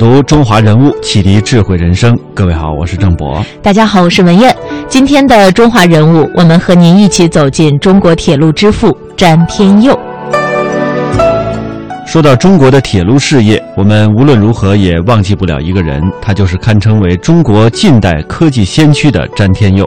读中华人物，启迪智慧人生。各位好，我是郑博。大家好，我是文艳。今天的中华人物，我们和您一起走进中国铁路之父詹天佑。说到中国的铁路事业，我们无论如何也忘记不了一个人，他就是堪称为中国近代科技先驱的詹天佑。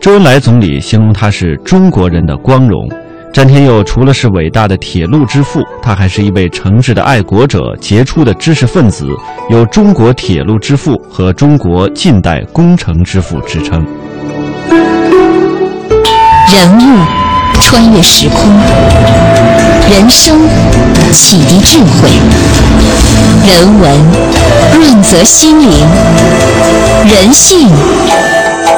周恩来总理形容他是中国人的光荣。詹天佑除了是伟大的铁路之父，他还是一位诚挚的爱国者、杰出的知识分子，有“中国铁路之父”和“中国近代工程之父”之称。人物穿越时空，人生启迪智慧，人文润泽心灵，人性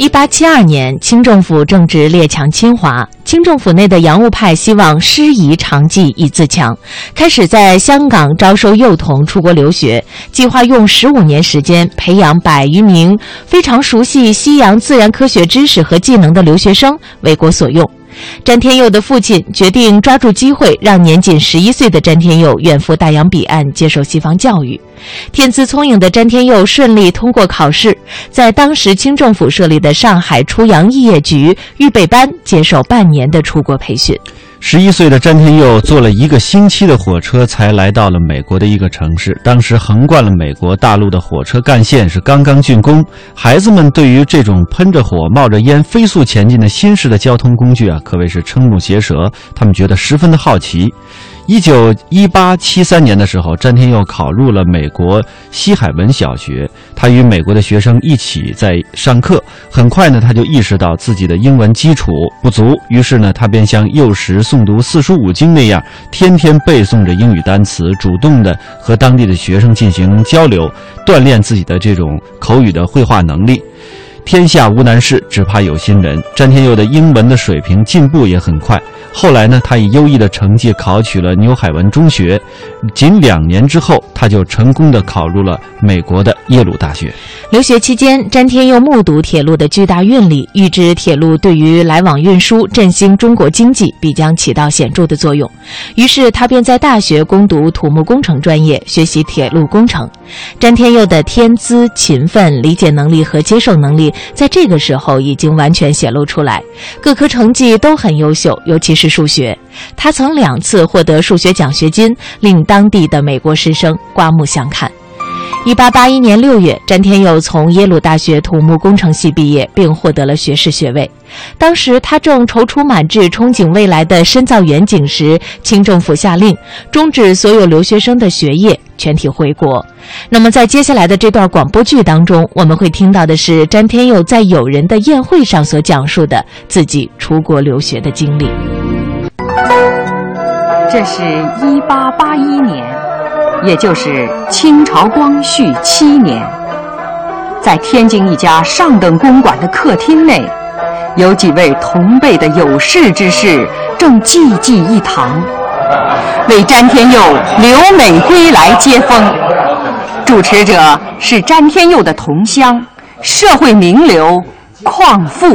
一八七二年，清政府正值列强侵华，清政府内的洋务派希望师夷长技以自强，开始在香港招收幼童出国留学，计划用十五年时间培养百余名非常熟悉西洋自然科学知识和技能的留学生为国所用。詹天佑的父亲决定抓住机会，让年仅十一岁的詹天佑远赴大洋彼岸接受西方教育。天资聪颖的詹天佑顺利通过考试，在当时清政府设立的上海初阳肄业局预备班接受半年的出国培训。十一岁的詹天佑坐了一个星期的火车，才来到了美国的一个城市。当时横贯了美国大陆的火车干线是刚刚竣工，孩子们对于这种喷着火、冒着烟、飞速前进的新式的交通工具啊，可谓是瞠目结舌。他们觉得十分的好奇。一九一八七三年的时候，詹天佑考入了美国西海文小学。他与美国的学生一起在上课。很快呢，他就意识到自己的英文基础不足，于是呢，他便像幼时诵读四书五经那样，天天背诵着英语单词，主动的和当地的学生进行交流，锻炼自己的这种口语的绘画能力。天下无难事，只怕有心人。詹天佑的英文的水平进步也很快。后来呢，他以优异的成绩考取了纽海文中学，仅两年之后，他就成功的考入了美国的耶鲁大学。留学期间，詹天佑目睹铁路的巨大运力，预知铁路对于来往运输、振兴中国经济必将起到显著的作用，于是他便在大学攻读土木工程专业，学习铁路工程。詹天佑的天资、勤奋、理解能力和接受能力，在这个时候已经完全显露出来，各科成绩都很优秀，尤其是是数学。他曾两次获得数学奖学金，令当地的美国师生刮目相看。一八八一年六月，詹天佑从耶鲁大学土木工程系毕业，并获得了学士学位。当时他正踌躇满志、憧憬未来的深造远景时，清政府下令终止所有留学生的学业，全体回国。那么，在接下来的这段广播剧当中，我们会听到的是詹天佑在友人的宴会上所讲述的自己出国留学的经历。这是一八八一年。也就是清朝光绪七年，在天津一家上等公馆的客厅内，有几位同辈的有识之士正济济一堂，为詹天佑留美归来接风。主持者是詹天佑的同乡，社会名流邝富。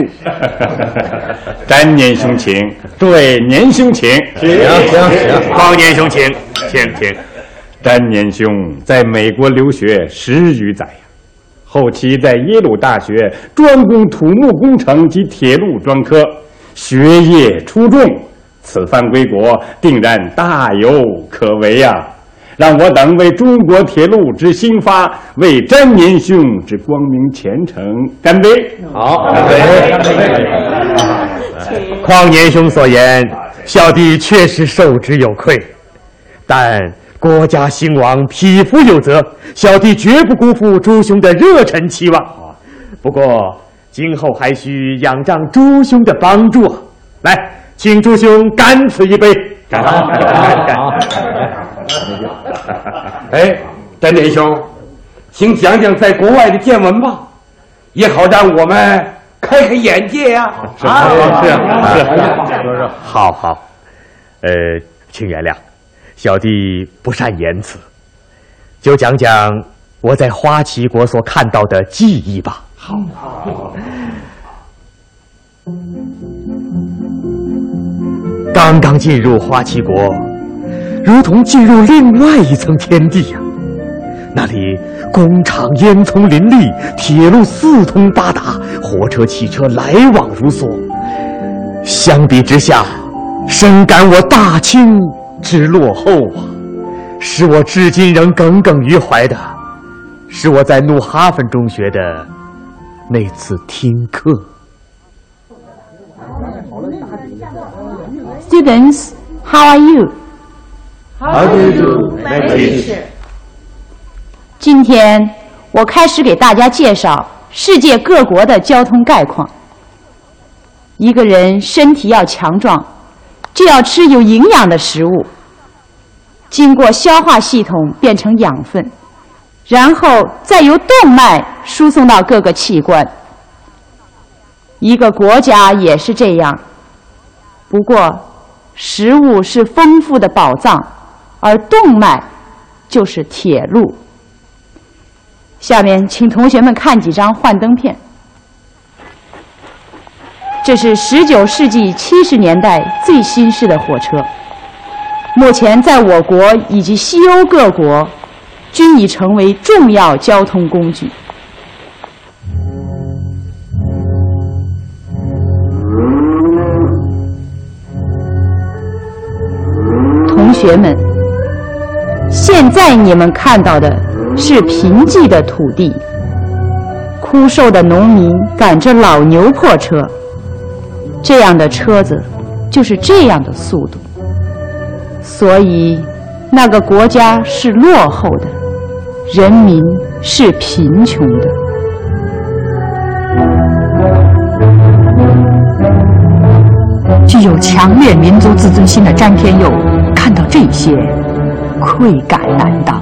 詹年兄请，诸位年兄请，行行行，方年兄请，请请。詹年兄在美国留学十余载呀，后期在耶鲁大学专攻土木工程及铁路专科，学业出众。此番归国，定然大有可为呀！让我等为中国铁路之兴发，为詹年兄之光明前程干杯！好，干杯！邝年兄所言，小弟确实受之有愧，但。国家兴亡，匹夫有责，小弟绝不辜负朱兄的热忱期望。不过，今后还需仰仗朱兄的帮助。来，请朱兄干此一杯。干！干！干！哎，丹田兄，请讲讲在国外的见闻吧，也好让我们开开眼界呀。是啊，是是，好好。呃，请原谅，小弟不善言辞，就讲讲我在花旗国所看到的记忆吧。好，好。刚刚进入花旗国，如同进入另外一层天地呀！那里工厂烟囱林立，铁路四通八达，火车、汽车来往如梭。相比之下，深感我大清之落后啊！使我至今仍耿耿于怀的，是我在努哈芬中学的那次听课。Students, how are you? How do you do, my teacher? 今天我开始给大家介绍世界各国的交通概况。一个人身体要强壮，就要吃有营养的食物，经过消化系统变成养分，然后再由动脉输送到各个器官。一个国家也是这样，不过。食物是丰富的宝藏，而动脉就是铁路。下面，请同学们看几张幻灯片。这是十九世纪七十年代最新式的火车，目前在我国以及西欧各国均已成为重要交通工具。同学们，现在你们看到的是贫瘠的土地，枯瘦的农民赶着老牛破车，这样的车子就是这样的速度，所以那个国家是落后的，人民是贫穷的。具有强烈民族自尊心的詹天佑。看到这些，愧感难当。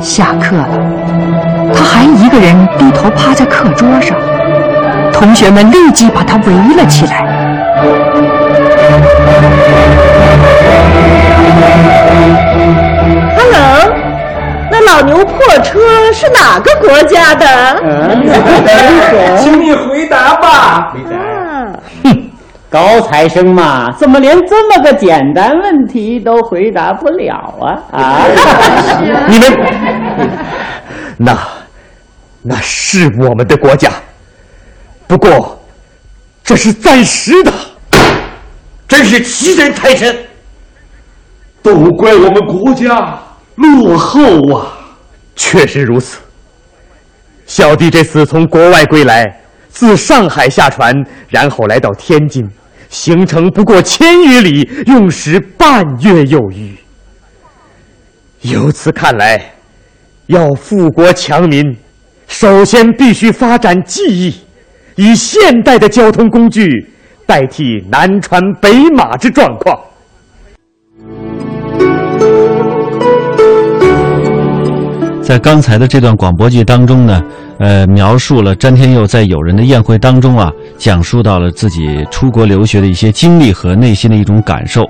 下课了，他还一个人低头趴在课桌上，同学们立即把他围了起来。Hello，那老牛破车是哪个国家的？请你回答吧。高材生嘛，怎么连这么个简单问题都回答不了啊？啊！你们，那那是我们的国家，不过这是暂时的，真是欺人太甚！都怪我们国家落后啊！确实如此。小弟这次从国外归来，自上海下船，然后来到天津。行程不过千余里，用时半月有余。由此看来，要富国强民，首先必须发展技艺，以现代的交通工具代替南船北马之状况。在刚才的这段广播剧当中呢，呃，描述了詹天佑在友人的宴会当中啊，讲述到了自己出国留学的一些经历和内心的一种感受。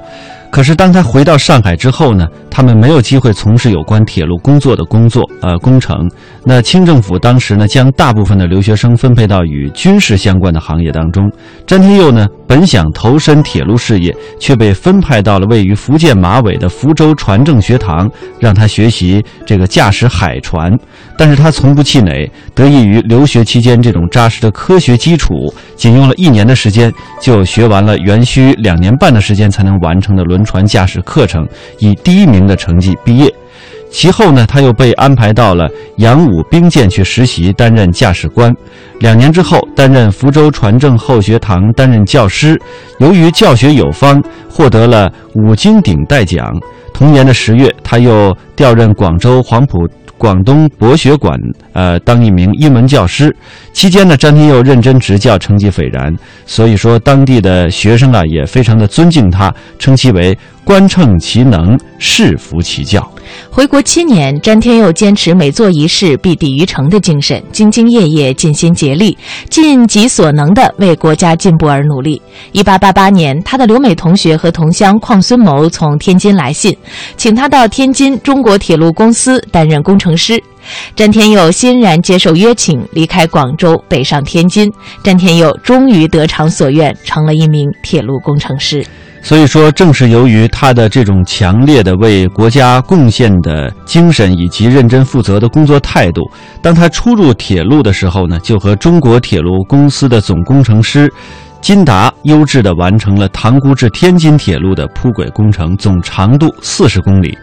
可是当他回到上海之后呢，他们没有机会从事有关铁路工作的工作，呃，工程。那清政府当时呢，将大部分的留学生分配到与军事相关的行业当中。詹天佑呢，本想投身铁路事业，却被分派到了位于福建马尾的福州船政学堂，让他学习这个驾驶海船。但是他从不气馁，得益于留学期间这种扎实的科学基础，仅用了一年的时间就学完了原需两年半的时间才能完成的轮船驾驶课程，以第一名的成绩毕业。其后呢，他又被安排到了扬武兵舰去实习，担任驾驶官。两年之后，担任福州船政后学堂担任教师。由于教学有方，获得了五金鼎带奖。同年的十月，他又调任广州黄埔广东博学馆，呃，当一名英文教师。期间呢，詹天佑认真执教，成绩斐然，所以说当地的学生啊也非常的尊敬他，称其为官称其能，士服其教。回国七年，詹天佑坚持每做一事必抵于诚的精神，兢兢业业、尽心竭力，尽己所能地为国家进步而努力。一八八八年，他的留美同学和同乡邝孙谋从天津来信，请他到天津中国铁路公司担任工程师。詹天佑欣然接受约请，离开广州，北上天津。詹天佑终于得偿所愿，成了一名铁路工程师。所以说，正是由于他的这种强烈的为国家贡献的精神以及认真负责的工作态度，当他初入铁路的时候呢，就和中国铁路公司的总工程师金达优质的完成了塘沽至天津铁路的铺轨工程，总长度四十公里。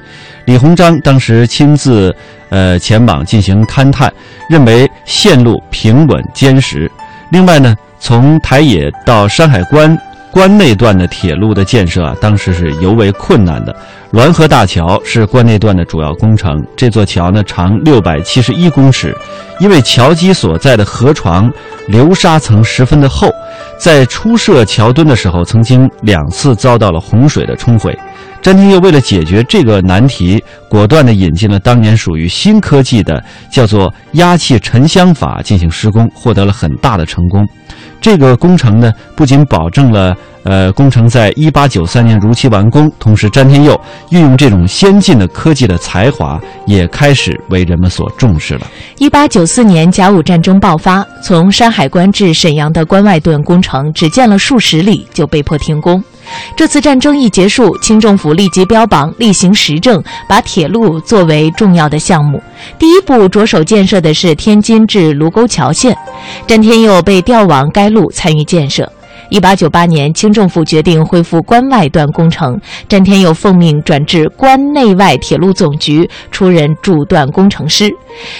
李鸿章当时亲自呃前往进行勘探，认为线路平稳坚实。另外呢，从台野到山海关。关内段的铁路的建设啊，当时是尤为困难的。滦河大桥是关内段的主要工程，这座桥呢长六百七十一公尺，因为桥基所在的河床流沙层十分的厚，在初设桥墩的时候，曾经两次遭到了洪水的冲毁。詹天佑为了解决这个难题，果断地引进了当年属于新科技的叫做压气沉箱法进行施工，获得了很大的成功。这个工程呢，不仅保证了呃工程在一八九三年如期完工，同时詹天佑运用这种先进的科技的才华，也开始为人们所重视了。一八九四年甲午战争爆发，从山海关至沈阳的关外段工程只建了数十里，就被迫停工。这次战争一结束，清政府立即标榜厉行实政，把铁路作为重要的项目。第一步着手建设的是天津至卢沟桥线，詹天佑被调往该路参与建设。一八九八年，清政府决定恢复关外段工程，詹天佑奉命转至关内外铁路总局，出任驻段工程师。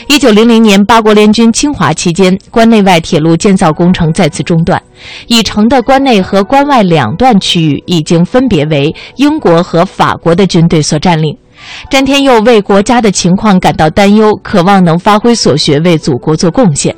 一九零零年，八国联军侵华期间，关内外铁路建造工程再次中断，已成的关内和关外两段区域已经分别为英国和法国的军队所占领。詹天佑为国家的情况感到担忧，渴望能发挥所学，为祖国做贡献。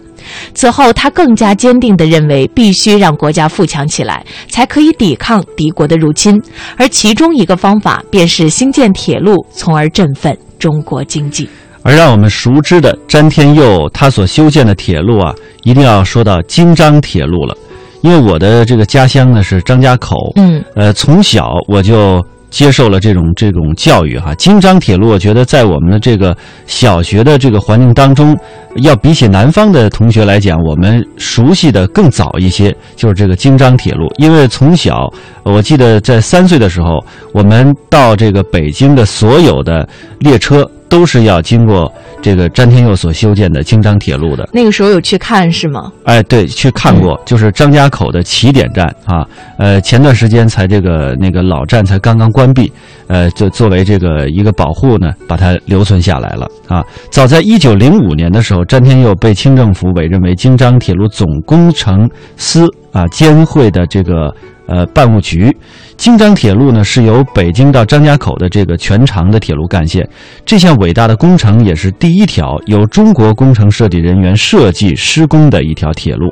此后，他更加坚定地认为，必须让国家富强起来，才可以抵抗敌国的入侵。而其中一个方法，便是兴建铁路，从而振奋中国经济。而让我们熟知的詹天佑他所修建的铁路啊，一定要说到京张铁路了，因为我的这个家乡呢是张家口，嗯，呃，从小我就。接受了这种这种教育哈，京张铁路，我觉得在我们的这个小学的这个环境当中，要比起南方的同学来讲，我们熟悉的更早一些，就是这个京张铁路。因为从小，我记得在三岁的时候，我们到这个北京的所有的列车。都是要经过这个詹天佑所修建的京张铁路的。那个时候有去看是吗？哎，对，去看过，就是张家口的起点站啊。呃，前段时间才这个那个老站才刚刚关闭，呃，就作为这个一个保护呢，把它留存下来了啊。早在一九零五年的时候，詹天佑被清政府委任为京张铁路总工程司啊监会的这个。呃，办务局，京张铁路呢是由北京到张家口的这个全长的铁路干线。这项伟大的工程也是第一条由中国工程设计人员设计施工的一条铁路。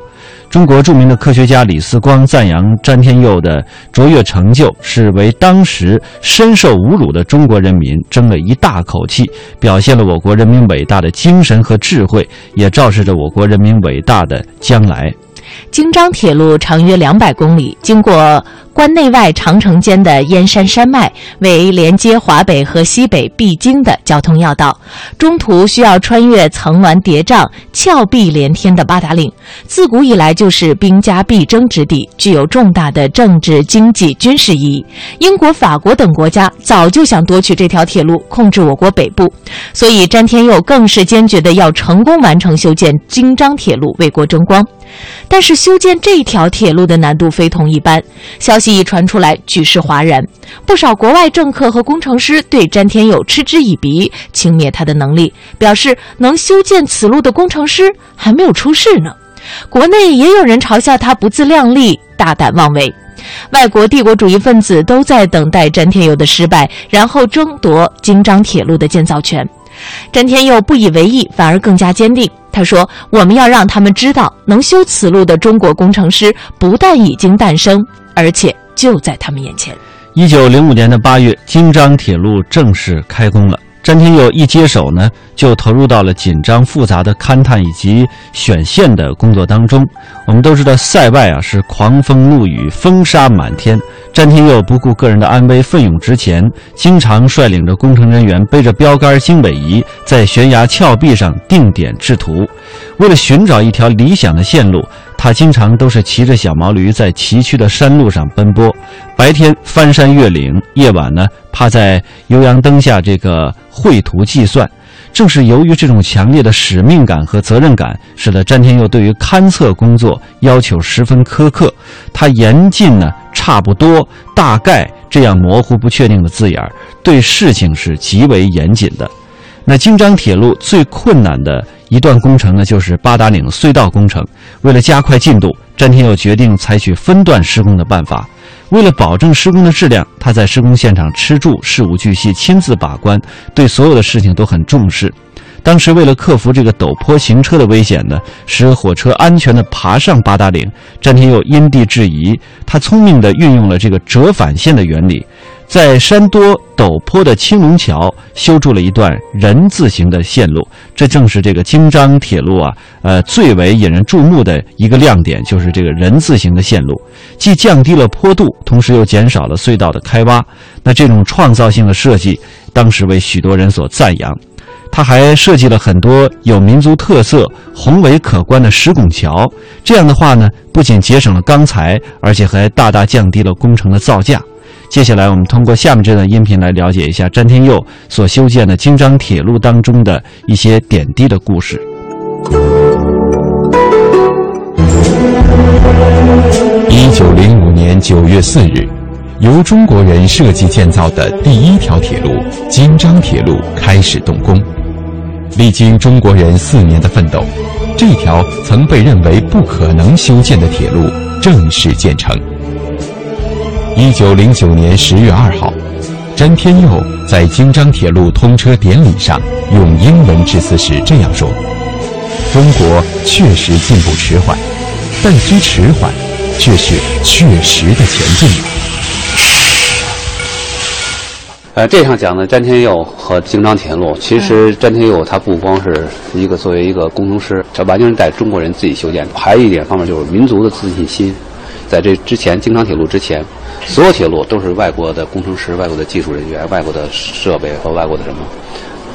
中国著名的科学家李四光赞扬詹天佑的卓越成就，是为当时深受侮辱的中国人民争了一大口气，表现了我国人民伟大的精神和智慧，也昭示着我国人民伟大的将来。京张铁路长约两百公里，经过。关内外长城间的燕山山脉为连接华北和西北必经的交通要道，中途需要穿越层峦叠嶂、峭壁连天的八达岭，自古以来就是兵家必争之地，具有重大的政治、经济、军事意义。英国、法国等国家早就想夺取这条铁路，控制我国北部，所以詹天佑更是坚决的要成功完成修建京张铁路，为国争光。但是修建这条铁路的难度非同一般，消息。一传出来，举世哗然。不少国外政客和工程师对詹天佑嗤之以鼻，轻蔑他的能力，表示能修建此路的工程师还没有出世呢。国内也有人嘲笑他不自量力、大胆妄为。外国帝国主义分子都在等待詹天佑的失败，然后争夺京张铁路的建造权。詹天佑不以为意，反而更加坚定。他说：“我们要让他们知道，能修此路的中国工程师不但已经诞生，而且就在他们眼前。”一九零五年的八月，京张铁路正式开工了。詹天佑一接手呢，就投入到了紧张复杂的勘探以及选线的工作当中。我们都知道，塞外啊是狂风怒雨，风沙满天。詹天佑不顾个人的安危，奋勇直前，经常率领着工程人员背着标杆、经纬仪，在悬崖峭壁上定点制图。为了寻找一条理想的线路，他经常都是骑着小毛驴在崎岖的山路上奔波，白天翻山越岭，夜晚呢趴在油阳灯下这个绘图计算。正是由于这种强烈的使命感和责任感，使得詹天佑对于勘测工作要求十分苛刻。他严禁呢“差不多”“大概”这样模糊不确定的字眼儿，对事情是极为严谨的。那京张铁路最困难的一段工程呢，就是八达岭隧道工程。为了加快进度，詹天佑决定采取分段施工的办法。为了保证施工的质量，他在施工现场吃住，事无巨细，亲自把关，对所有的事情都很重视。当时为了克服这个陡坡行车的危险呢，使火车安全地爬上八达岭，詹天佑因地制宜，他聪明地运用了这个折返线的原理。在山多陡坡的青龙桥修筑了一段人字形的线路，这正是这个京张铁路啊，呃，最为引人注目的一个亮点，就是这个人字形的线路，既降低了坡度，同时又减少了隧道的开挖。那这种创造性的设计，当时为许多人所赞扬。他还设计了很多有民族特色、宏伟可观的石拱桥，这样的话呢，不仅节省了钢材，而且还大大降低了工程的造价。接下来，我们通过下面这段音频来了解一下詹天佑所修建的京张铁路当中的一些点滴的故事。一九零五年九月四日，由中国人设计建造的第一条铁路京张铁路开始动工。历经中国人四年的奋斗，这条曾被认为不可能修建的铁路正式建成。一九零九年十月二号，詹天佑在京张铁路通车典礼上用英文致辞时这样说：“中国确实进步迟缓，但之迟缓，却是确实的前进。”呃，这场讲的詹天佑和京张铁路，其实詹天佑他不光是一个作为一个工程师，这完全是在中国人自己修建的。还有一点方面就是民族的自信心，在这之前，京张铁路之前。所有铁路都是外国的工程师、外国的技术人员、外国的设备和外国的什么，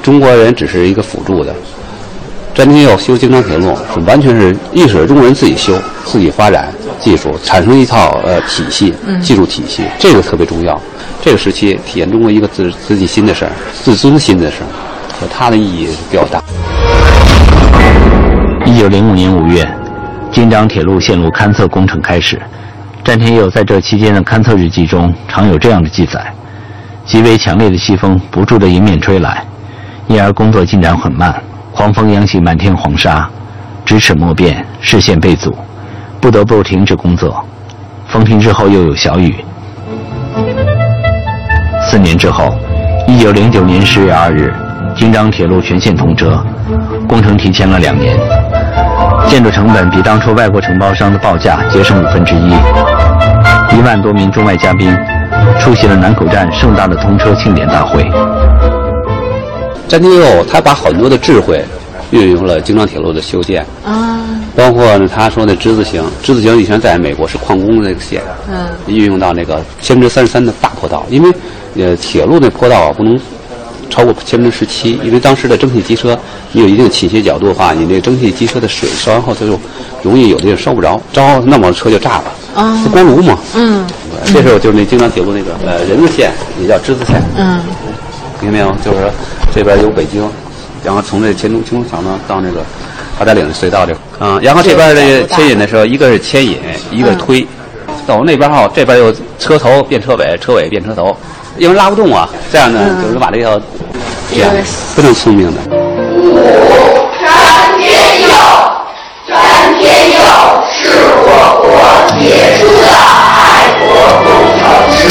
中国人只是一个辅助的。詹天佑修京张铁路是完全是意识中国人自己修、自己发展技术，产生一套呃体系、技术体系，这个特别重要。这个时期体现中国一个自自信心的事儿、自尊心的事儿，和它的意义比较大。一九零五年五月，京张铁路线路勘测工程开始。詹天佑在这期间的勘测日记中常有这样的记载：极为强烈的西风不住地迎面吹来，因而工作进展很慢。狂风扬起满天黄沙，咫尺莫辨，视线被阻，不得不停止工作。风停之后又有小雨。四年之后，一九零九年十月二日，京张铁路全线通车，工程提前了两年。建筑成本比当初外国承包商的报价节省五分之一。一万多名中外嘉宾出席了南口站盛大的通车庆典大会。詹天佑他把很多的智慧运用了京张铁路的修建啊，包括呢他说的之字形，之字形以前在美国是矿工的那个线，嗯，运用到那个千分之三十三的大坡道，因为呃铁路那坡道啊不能。超过千分之十七，因为当时的蒸汽机车，你有一定倾斜角度的话，你那个蒸汽机车的水烧完后，它就容易有的就烧不着，着那么车就炸了。啊，光炉嘛。嗯。这时候就是那京张铁路那个呃人字线，也叫之字线。嗯。听见没有？就是说这边有北京，然后从这黔中青龙桥呢到那个八达岭隧道这，嗯，然后这边的牵引的时候，一个是牵引，一个是推，到那边哈，这边有车头变车尾，车尾变车头。因为拉不动啊，这样呢，就是把这条这样非常聪明的。五詹天佑，詹天佑是我国杰出的爱国。人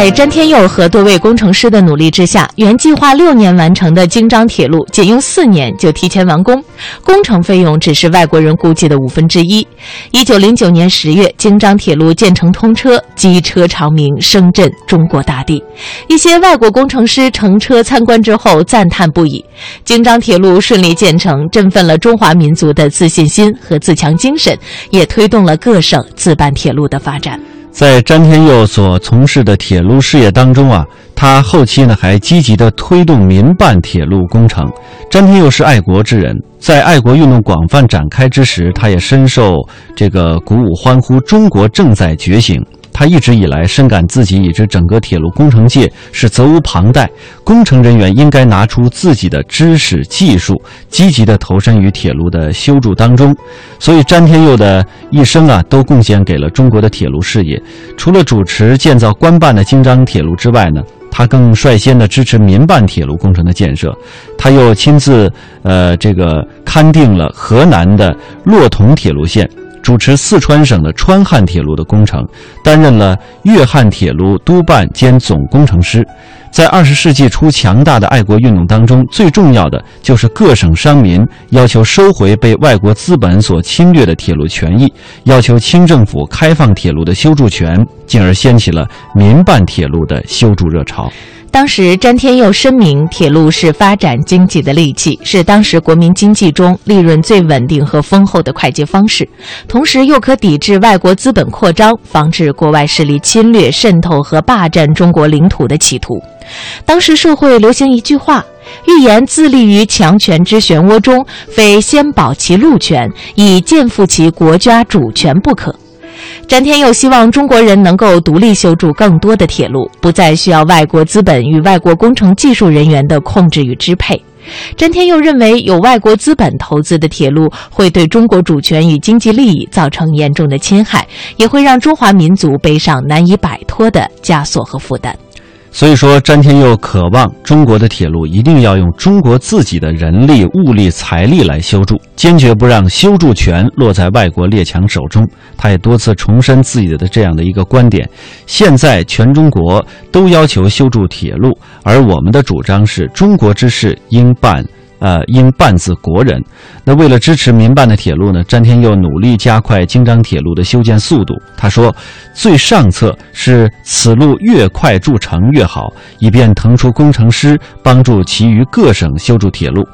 在詹天佑和多位工程师的努力之下，原计划六年完成的京张铁路，仅用四年就提前完工，工程费用只是外国人估计的五分之一。一九零九年十月，京张铁路建成通车，机车长鸣，声震中国大地。一些外国工程师乘车参观之后赞叹不已：京张铁路顺利建成，振奋了中华民族的自信心和自强精神，也推动了各省自办铁路的发展。在詹天佑所从事的铁路事业当中啊，他后期呢还积极地推动民办铁路工程。詹天佑是爱国之人，在爱国运动广泛展开之时，他也深受这个鼓舞，欢呼中国正在觉醒。他一直以来深感自己以至整个铁路工程界是责无旁贷，工程人员应该拿出自己的知识技术，积极地投身于铁路的修筑当中。所以，詹天佑的一生啊，都贡献给了中国的铁路事业。除了主持建造官办的京张铁路之外呢，他更率先的支持民办铁路工程的建设。他又亲自呃这个勘定了河南的洛同铁路线。主持四川省的川汉铁路的工程，担任了粤汉铁路督办兼总工程师。在二十世纪初强大的爱国运动当中，最重要的就是各省商民要求收回被外国资本所侵略的铁路权益，要求清政府开放铁路的修筑权，进而掀起了民办铁路的修筑热潮。当时，詹天佑声明，铁路是发展经济的利器，是当时国民经济中利润最稳定和丰厚的快捷方式，同时又可抵制外国资本扩张，防止国外势力侵略、渗透和霸占中国领土的企图。当时社会流行一句话：“预言自立于强权之漩涡中，非先保其路权，以肩负其国家主权不可。”詹天佑希望中国人能够独立修筑更多的铁路，不再需要外国资本与外国工程技术人员的控制与支配。詹天佑认为，有外国资本投资的铁路会对中国主权与经济利益造成严重的侵害，也会让中华民族背上难以摆脱的枷锁和负担。所以说，詹天佑渴望中国的铁路一定要用中国自己的人力、物力、财力来修筑，坚决不让修筑权落在外国列强手中。他也多次重申自己的这样的一个观点：现在全中国都要求修筑铁路，而我们的主张是中国之事应办。呃，应办自国人。那为了支持民办的铁路呢，詹天佑努力加快京张铁路的修建速度。他说，最上策是此路越快筑成越好，以便腾出工程师帮助其余各省修筑铁路。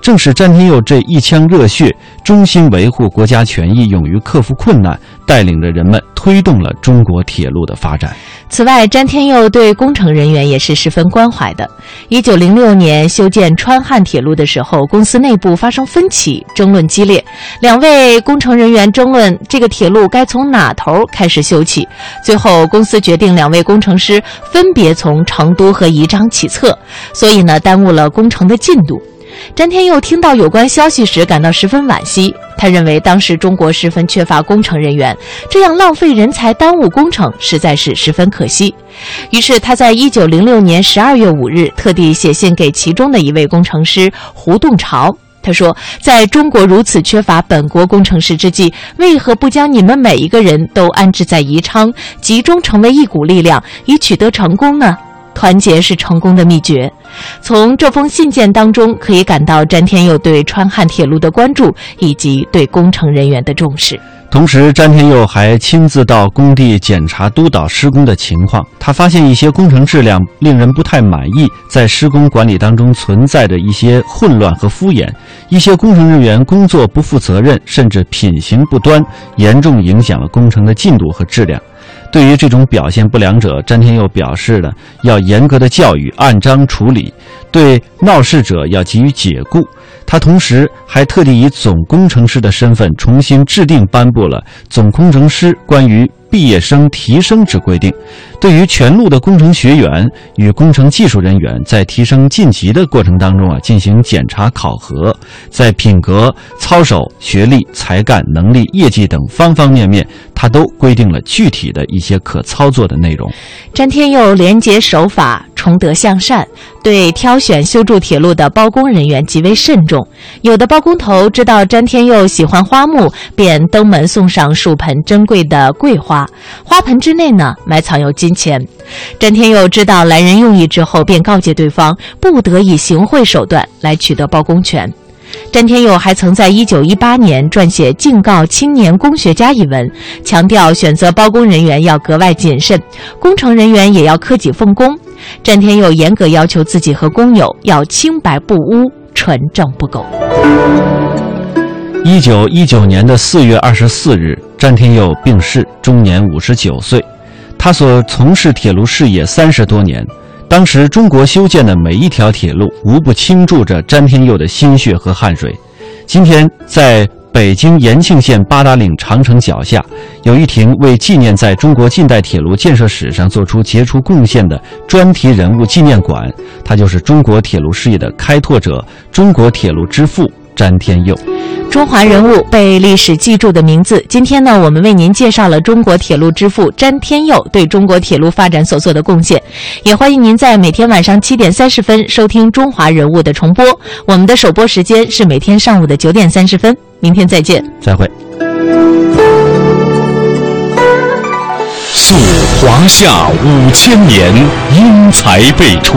正是詹天佑这一腔热血，忠心维护国家权益，勇于克服困难，带领着人们推动了中国铁路的发展。此外，詹天佑对工程人员也是十分关怀的。一九零六年修建川汉铁路的时候，公司内部发生分歧，争论激烈。两位工程人员争论这个铁路该从哪头开始修起。最后，公司决定两位工程师分别从成都和宜章起测，所以呢，耽误了工程的进度。詹天佑听到有关消息时，感到十分惋惜。他认为当时中国十分缺乏工程人员，这样浪费人才、耽误工程，实在是十分可惜。于是他在一九零六年十二月五日特地写信给其中的一位工程师胡栋朝。他说：“在中国如此缺乏本国工程师之际，为何不将你们每一个人都安置在宜昌，集中成为一股力量，以取得成功呢？团结是成功的秘诀。”从这封信件当中，可以感到詹天佑对川汉铁路的关注以及对工程人员的重视。同时，詹天佑还亲自到工地检查督导施工的情况。他发现一些工程质量令人不太满意，在施工管理当中存在着一些混乱和敷衍，一些工程人员工作不负责任，甚至品行不端，严重影响了工程的进度和质量。对于这种表现不良者，詹天佑表示了要严格的教育，按章处理；对闹事者要给予解雇。他。同时还特地以总工程师的身份重新制定颁布了《总工程师关于毕业生提升之规定》，对于全路的工程学员与工程技术人员在提升晋级的过程当中啊进行检查考核，在品格、操守、学历、才干、能力、业绩等方方面面，他都规定了具体的一些可操作的内容。詹天佑廉洁守法、崇德向善，对挑选修筑铁路的包工人员极为慎重。有的包工头知道詹天佑喜欢花木，便登门送上数盆珍贵的桂花，花盆之内呢埋藏有金钱。詹天佑知道来人用意之后，便告诫对方不得以行贿手段来取得包工权。詹天佑还曾在1918年撰写《敬告青年工学家》一文，强调选择包工人员要格外谨慎，工程人员也要克己奉公。詹天佑严格要求自己和工友要清白不污、纯正不苟。一九一九年的四月二十四日，詹天佑病逝，终年五十九岁。他所从事铁路事业三十多年。当时，中国修建的每一条铁路，无不倾注着詹天佑的心血和汗水。今天，在北京延庆县八达岭长城脚下，有一亭为纪念在中国近代铁路建设史上做出杰出贡献的专题人物纪念馆。他就是中国铁路事业的开拓者，中国铁路之父詹天佑。中华人物被历史记住的名字。今天呢，我们为您介绍了中国铁路之父詹天佑对中国铁路发展所做的贡献。也欢迎您在每天晚上七点三十分收听《中华人物》的重播。我们的首播时间是每天上午的九点三十分。明天再见，再会。溯华夏五千年，英才辈出；